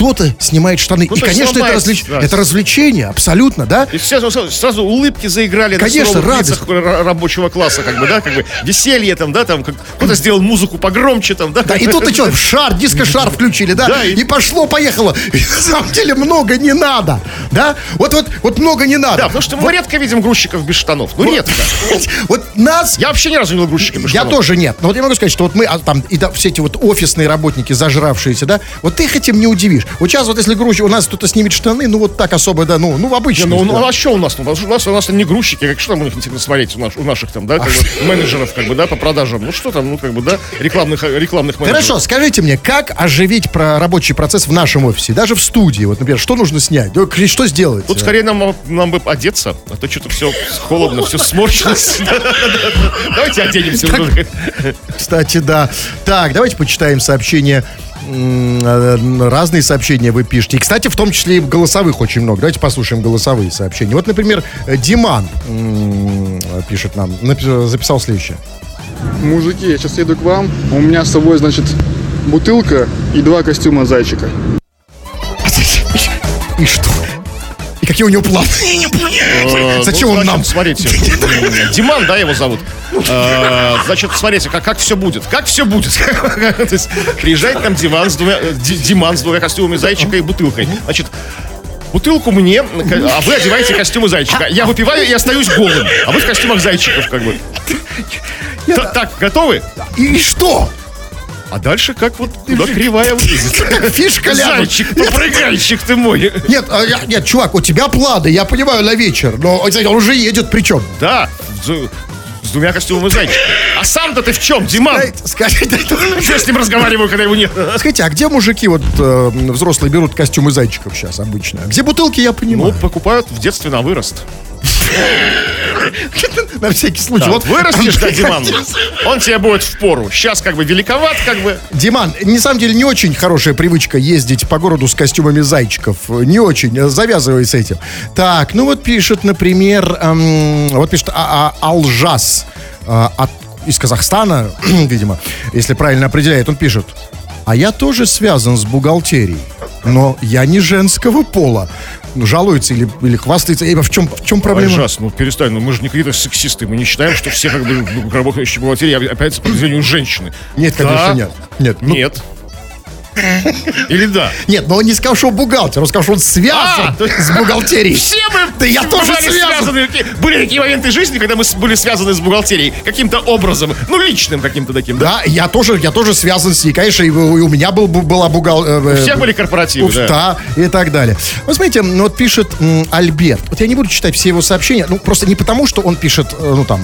кто-то снимает штаны. Ну, и, конечно, это, развлеч- это развлечение, абсолютно, да? И все сразу, сразу улыбки заиграли Конечно, радость. рабочего класса, как бы, да, как бы веселье там, да, там, как- кто-то сделал музыку погромче там, да. Да, и тут что, <laughs> шар, диско-шар включили, да? Да, и- и... пошло-поехало. <laughs> И на самом деле много не надо, да? Вот, вот, вот много не надо. Да, потому что мы редко видим грузчиков без штанов. Ну, редко. <laughs> Вот нас Я вообще ни разу не видел грузчика без Я штанов. тоже нет. Но вот я могу сказать, что вот мы, а, там, и да, все эти вот офисные работники, зажравшиеся, да, вот ты их этим не удивишь. Вот сейчас вот если грузчик, у нас кто-то снимет штаны, ну вот так особо, да, ну, ну обычно. Не, ну, ну, а что у нас? Ну, у нас, у нас не грузчики, как что там у них интересно смотреть, у, наш- у наших там, да, как бы, менеджеров, как бы, да, по продажам. Ну, что там, ну, как бы, да, рекламных, рекламных менеджеров. Хорошо, скажите мне, как оживить про рабочий процесс в нашем офисе, даже в студии, вот, например, что нужно снять, что сделать? Тут скорее нам, нам бы одеться, а то что-то все холодно, все сморщилось. <laughs> Давайте оденемся. Кстати, да. Так, давайте почитаем сообщения. Э, Разные сообщения вы пишете. И, кстати, в том числе и голосовых очень много. Давайте послушаем голосовые сообщения. Вот, например, э, Диман пишет нам, записал следующее. Мужики, я сейчас еду к вам. У меня с собой, значит, бутылка и два костюма зайчика. И что? И какие у него планы? Зачем ну, он нам? Смотрите, <laughs> Диман, да, его зовут. Э, Значит, смотрите, как, как все будет. Как все будет. <laughs> То есть, приезжает там Диман с двумя, э, Ди- Диман с двумя костюмами зайчика и бутылкой. Значит, Бутылку мне, а вы одеваете костюмы зайчика. Я выпиваю и остаюсь голым. А вы в костюмах зайчиков, как бы. Т- Так, готовы? И что? А дальше как вот куда кривая вылезет. <laughs> Фишка ляжет. Зайчик, попрыгайчик ты мой. Нет, а, я- нет, чувак, у тебя планы, я понимаю, на вечер, но он уже едет причем. Да, с двумя костюмами зайчика. А сам-то ты в чем, Диман? Скажите, Что я с ним разговариваю, когда его нет? скажите, а где мужики вот э, взрослые берут костюмы зайчиков сейчас обычно? Где бутылки, я Ну, понимаю. покупают в детстве на вырост. На всякий случай. Вот вырастешь, да, Диман, он тебе будет в пору. Сейчас как бы великоват, как бы. Диман, на самом деле не очень хорошая привычка ездить по городу с костюмами зайчиков. Не очень. Завязывай с этим. Так, ну вот пишет, например, эм, вот пишет а, а, Алжас э, от, из Казахстана, <clears throat> видимо, если правильно определяет, он пишет. А я тоже связан с бухгалтерией, но я не женского пола. Ну, Жалуется или, или хвастается. Э, В чем, в чем проблема? Ужас, ну перестань, ну мы же не какие-то сексисты, мы не считаем, что все как бы работающие в бухгалтерии опять по определению женщины. Нет, конечно, Да? нет. Нет, ну, Нет. <laughs> Или да? нет, но он не сказал, что он бухгалтер, он сказал, что он связан А, с бухгалтерией. <laughs> Все мы Да я тоже связан. связаны. Были такие моменты жизни, когда мы были связаны с бухгалтерией каким-то образом, ну личным каким-то таким. Да? Да, я тоже, я тоже связан с ней. Конечно, и у, меня был, была бухгал... э, э, всех были корпоративы, да. Уфта и так далее. Вот смотрите, ну вот пишет Альберт. Вот я не буду читать все его сообщения, ну просто не потому, что он пишет, э, ну там,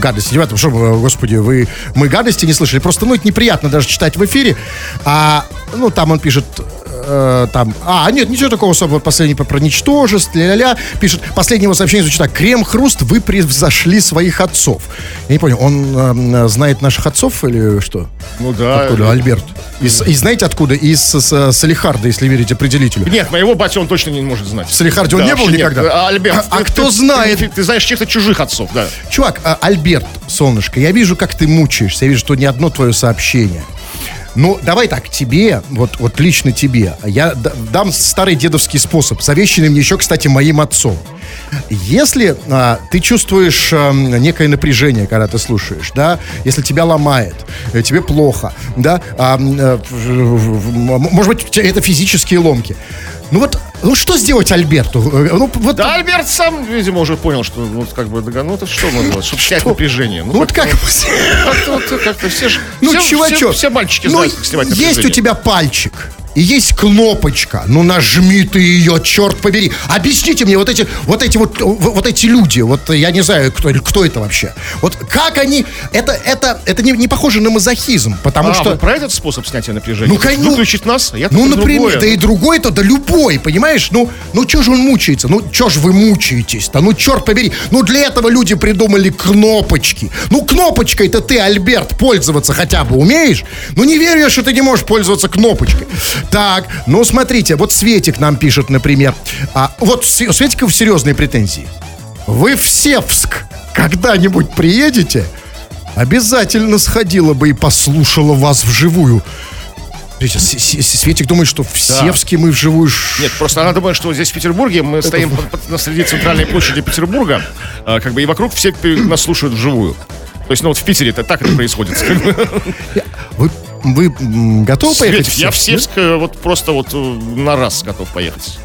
гадости, ребята, что, господи, вы, мы гадости не слышали. Просто, ну, это неприятно даже читать в эфире. А, ну, там он пишет, э, там, а, нет, ничего такого особого, последний про, ничтожество, ля-ля-ля, пишет, последнее его сообщение звучит так, крем-хруст, вы превзошли своих отцов. Я не понял, он э, знает наших отцов или что? Ну да. Откуда, Альберт? Из, и знаете откуда? Из с- Салихарда, если верить определителю. Нет, моего батя он точно не может знать. В Салихарде он не был никогда? нет. А, Альберт, А ты- кто ты- знает? Ты, ты знаешь чьих-то чужих отцов, да. Чувак, а, Альберт, солнышко, я вижу, как ты мучаешься. Я вижу, что ни одно твое сообщение. Ну, давай так, тебе, вот, вот лично тебе, я дам старый дедовский способ, завещанный мне еще, кстати, моим отцом. Если а, ты чувствуешь а, некое напряжение, когда ты слушаешь, да, если тебя ломает, э, тебе плохо, да, а, м- может быть, это физические ломки. Ну вот, ну что сделать Альберту? Э, Ну, вот, Да, Альберт сам, видимо, уже понял, что ну, как бы, ну это что можно делать, чтобы снять Что? напряжение. ну вот как... Как-то, все же, Ну, все, чувачок, все, все мальчики ну, знают, как снимать есть у напряжение. тебя пальчик. И есть кнопочка. Ну нажми ты ее, черт побери. Объясните мне, вот эти вот эти вот, вот эти люди, вот я не знаю, кто, кто это вообще. Вот как они. Это, это, это не, не похоже на мазохизм, потому а, что. вы про этот способ снятия напряжения? Ну, кон- ну, Выключить нас? А Я Ну, например, другое. да и другой-то, да любой, понимаешь? Ну, ну что же он мучается? Ну, что ж вы мучаетесь-то? Ну, черт побери. Ну, для этого люди придумали кнопочки. Ну, кнопочкой-то ты, Альберт, пользоваться хотя бы умеешь? Ну, не верю я, что ты не можешь пользоваться кнопочкой. Так, ну, смотрите, вот Светик нам пишет, например. А, вот у Светика серьезные претензии. Вы в Севск когда-нибудь приедете? Обязательно сходила бы и послушала вас вживую. Светик думает, что в Севске мы вживую... Нет, просто она думает, что здесь в Петербурге мы стоим под- под- на среди центральной площади Петербурга, а, как бы и вокруг все нас слушают вживую. То есть, ну вот в Питере это так это происходит. Вы, вы готовы поехать Светик, я в Севск? Вот просто вот э, на раз готов поехать.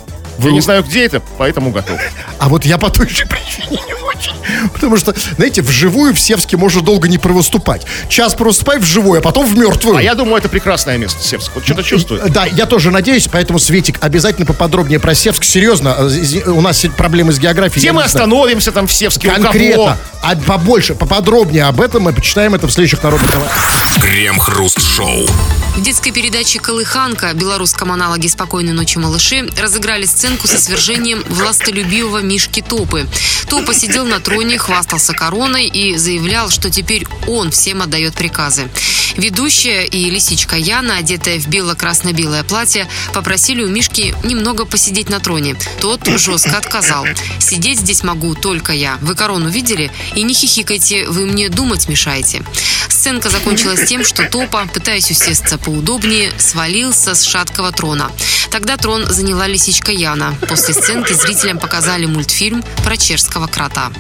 Я не знаю, где это, поэтому готов. А вот я по той же причине не очень. Потому что, знаете, вживую в Севске можно долго не провыступать. Час провыступай вживую, а потом в мертвую. А я думаю, это прекрасное место, Севск. Вот что-то чувствую. Да, я тоже надеюсь, поэтому, Светик, обязательно поподробнее про Севск. Серьезно, э, у нас проблемы с географией. Где мы остановимся там в Севске? Конкретно, а побольше, поподробнее об этом мы почитаем это в следующих народных новостях. Крем-хруст-шоу. В детской передаче «Колыханка» белорусском аналоге «Спокойной ночи, малыши» разыграли сценку со свержением властолюбивого Мишки Топы. Топа сидел на троне, хвастался короной и заявлял, что теперь он всем отдает приказы. Ведущая и лисичка Яна, одетая в бело-красно-белое платье, попросили у Мишки немного посидеть на троне. Тот жестко отказал. «Сидеть здесь могу только я. Вы корону видели? И не хихикайте, вы мне думать мешаете». Сценка закончилась тем, что Топа, пытаясь усесться поудобнее, свалился с шаткого трона. Тогда трон заняла лисичка Яна. После сценки зрителям показали мультфильм про чешского крота.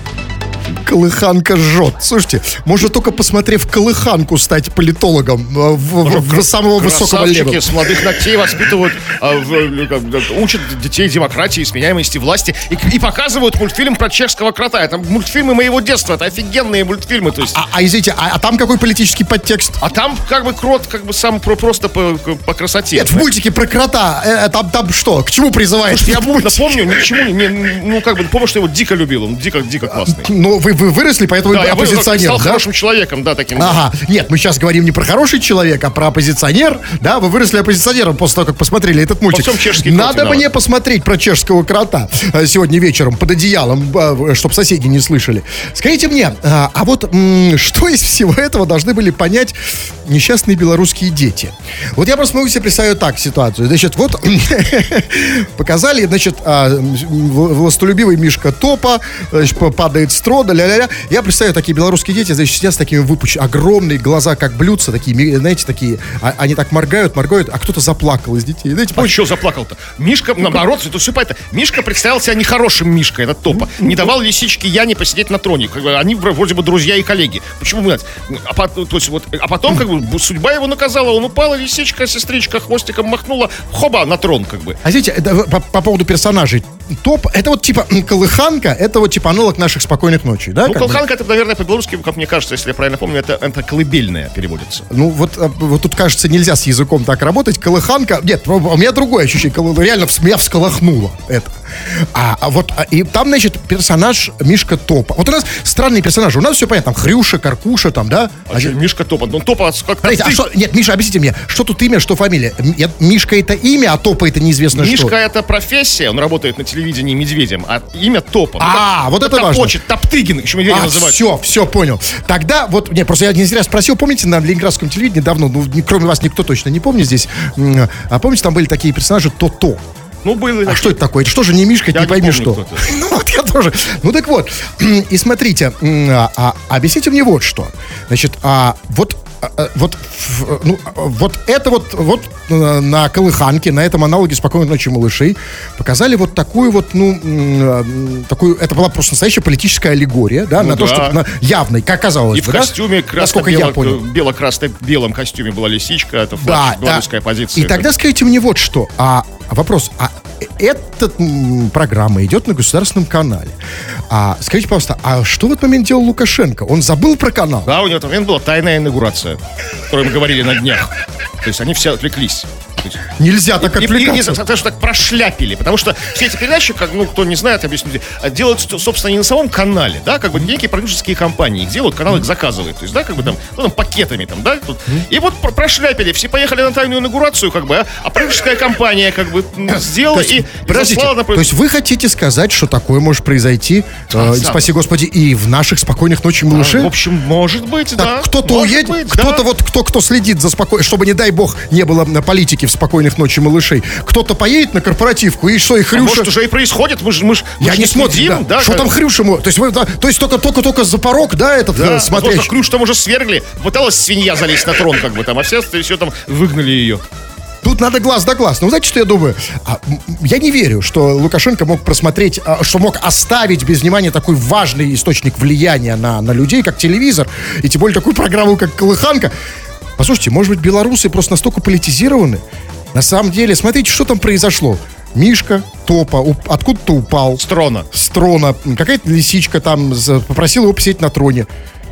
Колыханка жжет. Слушайте, можно только посмотрев колыханку стать политологом э, в, в- в самого высокого левела. с молодых ногтей воспитывают, э, как бы, учат детей демократии, сменяемости власти и, и показывают мультфильм про чешского крота. Это мультфильмы моего детства, это офигенные мультфильмы. То есть, А, а извините, а, а там какой политический подтекст? а там как бы крот как бы сам про- просто по, по красоте. Нет, в мультике про крота. э, э, там, там что? К чему призывает? Я напомню, ничему не, ну как бы помню, что его дико любил, он дико дико классный. Ну, вы, вы выросли, поэтому Да, вы я оппозиционер, стал да? хорошим человеком, да, таким. Ага, нет, мы сейчас говорим не про хороший человек, а про оппозиционер, да, вы выросли оппозиционером после того, как посмотрели этот мультик. всем чешский крот Надо виноват. мне посмотреть про чешского крота э, сегодня вечером под одеялом, чтобы соседи не слышали. Скажите мне, а, а вот что из всего этого должны были понять несчастные белорусские дети? Вот я просто могу себе представить так ситуацию. Значит, вот <laughs> показали, значит, а, властолюбивый Мишка Топа, значит, падает с трона, ля-ля-ля. Я представляю, такие белорусские дети, значит, сидят с такими выпущенными, огромные глаза, как блюдца, такие, знаете, такие, а- они так моргают, моргают, а кто-то заплакал из детей. Знаете, А что заплакал-то? Мишка, наоборот, это все понятно. Мишка представил себя нехорошим Мишкой, этот топа. Не давал лисичке Яне посидеть на троне. Как бы они вроде бы друзья и коллеги. Почему мы... А, по- то есть вот, а потом как бы судьба его наказала. Он упал, а лисичка, сестричка хвостиком махнула. Хоба, на трон как бы. А знаете, это по, по поводу персонажей. Топ, это вот типа колыханка, это вот типа аналог наших спокойных ночей, да? Ну, как бы? это, наверное, по-белорусски, как мне кажется, если я правильно помню, это, это колыбельная переводится. Ну, вот, а, вот тут, кажется, нельзя с языком так работать. Колыханка... Нет, у меня другое ощущение. Реально меня всколыхнуло это. А, а вот, а, и там, значит, персонаж Мишка Топа. Вот у нас странные персонажи. У нас все понятно. Там Хрюша, Каркуша, там, да? А чё, Мишка Топа. Ну, Топа как Смотрите, а что... Нет, Миша, объясните мне, что тут имя, что фамилия? Мишка это имя, а Топа это неизвестно Мишка что. это профессия, он работает на телевидении медведем, а имя Топа. Ну, А, вот это важно. Топочет, Топтыгин, еще медведя А, называют. все, все, понял. Тогда вот, не, просто я не зря спросил, помните, на ленинградском телевидении давно, ну, кроме вас никто точно не помнит здесь, а помните, там были такие персонажи То-То. Ну, было. А что это такое? Это что же не Мишка, Я не пойми что. <laughs> Ну вот я тоже. Ну так вот. <clears throat> И смотрите, а, а, объясните мне вот что. Значит, а вот вот, в- ну, а, вот это вот, вот э, на Колыханке, на этом аналоге «Спокойной ночи, малышей» показали вот такую вот, ну, м, такую, это была просто настоящая политическая аллегория, да, Ну на то, да. что на, явной, как казалось И в бы, да? костюме Насколько я понял. бело-красно-белом костюме была лисичка, это Да, флаг да. белорусская позиция. И тогда скажите мне вот что. А а вопрос, а эта программа идет на государственном канале. А скажите, пожалуйста, а что в этот момент делал Лукашенко? Он забыл про канал? Да, у него там была тайная инаугурация, о которой мы говорили на днях. То есть они все отвлеклись. Нельзя так И, и, и, отвлекаться. потому что так прошляпили, потому что все эти передачи, как, ну, кто не знает, объясню, а, делаются, собственно, не на самом канале, да, как бы некие продюсерские компании их делают, канал их заказывает, то есть, да, как бы там, ну, там пакетами там, да, тут. и вот про- прошляпили, все поехали на тайную инаугурацию, как бы, а, а продюсерская компания, как бы, сделала есть, и, и подождите, заслала на то есть вы хотите сказать, что такое может произойти, э, да. спаси господи, и в наших спокойных ночи малышей? В общем, может быть, да. Так кто-то может уедет, кто-то да. вот, кто, кто следит за спокойно, чтобы, не дай бог, не было на политики в спокойных ночи малышей. Кто-то поедет на корпоративку, и что, и А Хрюша... может, уже и происходит, мы же, мы ж, мы Я ж не смотрю, следим, да. Что как- там Хрюша? То есть, вы, да, то есть только, только, только за порог, да, этот Да, э, смотрящий? возможно, Крюш там уже свергли, пыталась свинья залезть на трон, как бы там, а все, все там выгнали ее. тут надо глаз да глаз. Ну, знаете, что я думаю? А, я не верю, что Лукашенко мог просмотреть, а, что мог оставить без внимания такой важный источник влияния на, на людей, как телевизор, и тем более такую программу, как «Колыханка». Послушайте, может быть, белорусы просто настолько политизированы? На самом деле, смотрите, что там произошло. Мишка топа уп- откуда-то упал. С трона. С трона. Какая-то лисичка там попросила его посидеть на троне.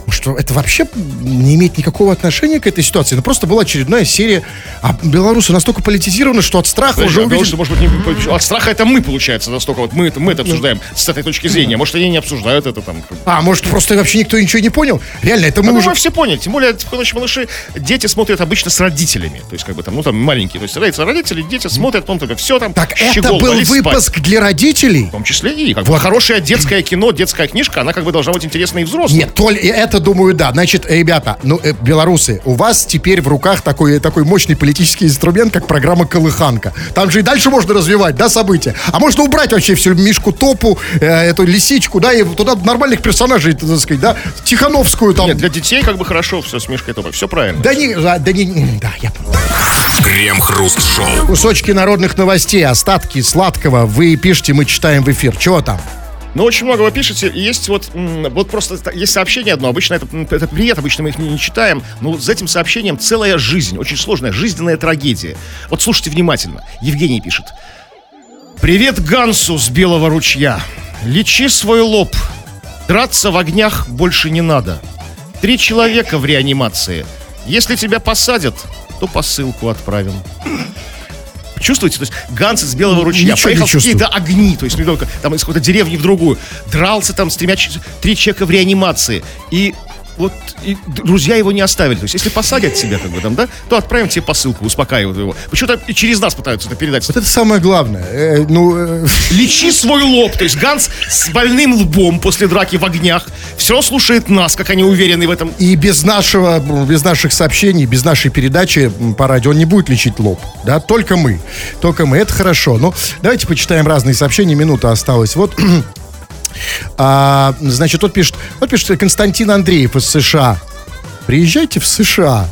Что это вообще не имеет никакого отношения к этой ситуации. Ну, просто была очередная серия. А белорусы настолько политизированы, что от страха Подожди, уже а увидели... белорусы, может быть, не- от страха это мы, получается, настолько вот мы это, мы это обсуждаем с этой точки зрения. Может, они не обсуждают это там. А, может, просто вообще никто ничего не понял? Реально, это мы Ну, уже... все поняли. Тем более, ночи малыши, дети смотрят обычно с родителями. То есть, как бы там, ну, там, маленькие. То есть, родятся родители, дети смотрят, потом только все там. Так это щегол, был вались спать. выпуск для родителей? В том числе и как бы хорошее детское кино, детская книжка, она как бы должна быть интересна и взрослым. Нет, то ли это, думаю, да. Значит, э, ребята, ну, э, белорусы, у вас теперь в руках такой, такой мощный политический инструмент, как программа «Колыханка». Там же и дальше можно развивать, да, события. А можно убрать вообще всю Мишку Топу, э, эту лисичку, да, и туда нормальных персонажей, так сказать, да, Тихановскую там. Нет, для детей как бы хорошо все с Мишкой Топой, все правильно. Да не, да, да не, да, я понял. Крем-хруст-шоу. Кусочки народных новостей, остатки сладкого вы пишете, мы читаем в эфир. Чего там? Ну, очень много вы пишете. Есть вот, вот просто есть сообщение одно. Обычно это, это привет, обычно мы их не, не читаем. Но за этим сообщением целая жизнь. Очень сложная жизненная трагедия. Вот слушайте внимательно. Евгений пишет. Привет Гансу с Белого ручья. Лечи свой лоб. Драться в огнях больше не надо. Три человека в реанимации. Если тебя посадят, то посылку отправим. Чувствуете? То есть Ганс из Белого ручья Ничего поехал в какие-то огни, то есть не только там из какой-то деревни в другую, дрался там с тремя, три человека в реанимации. И вот и друзья его не оставили. То есть, если посадят тебя, как бы там, да, то отправим тебе посылку, успокаивают его. Почему-то через нас пытаются это передать. Вот это самое главное. Э, ну, э, <laughs> Лечи свой лоб. То есть Ганс с больным лбом после драки в огнях все слушает нас, как они уверены в этом. И без нашего, без наших сообщений, без нашей передачи по радио он не будет лечить лоб. Да, только мы. Только мы. Это хорошо. Ну, давайте почитаем разные сообщения. Минута осталась. Вот. <clears throat> А, значит, вот пишет, вот пишет Константин Андреев из США. Приезжайте в США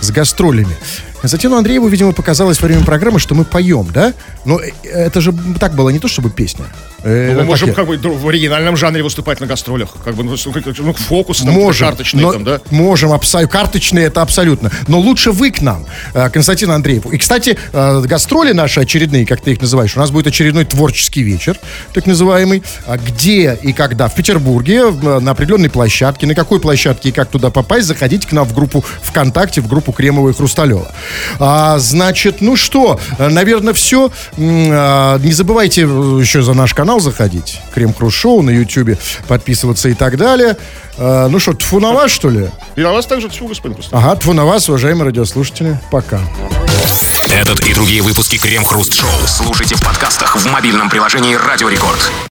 с гастролями. Константину Андрееву, видимо, показалось во время программы, что мы поем, да? Но э, это же так было не то, чтобы песня. Э, Ну, мы можем как бы в оригинальном жанре выступать на гастролях. Как бы, ну, ну, фокусы там, Можем, но- там, да? можем, абсолютно, карточные это абсолютно. Но лучше вы к нам, э, Константин Андреев. И, кстати, э, гастроли наши очередные, как ты их называешь, у нас будет очередной творческий вечер, так называемый. А Где и когда? В Петербурге, на определенной площадке. На какой площадке и как туда попасть, заходите к нам в группу ВКонтакте, в группу Кремова и Хрусталева. А, значит, ну что, наверное, все. Не забывайте еще за наш канал заходить. Крем Круз Шоу на Ютьюбе, подписываться и так далее. А, Ну что, тфу на вас, что ли? И на вас также всего господин просто. Ага, тфу на вас, уважаемые радиослушатели. Пока. Этот и другие выпуски Крем-хруст-шоу слушайте в подкастах в мобильном приложении «Радио Рекорд».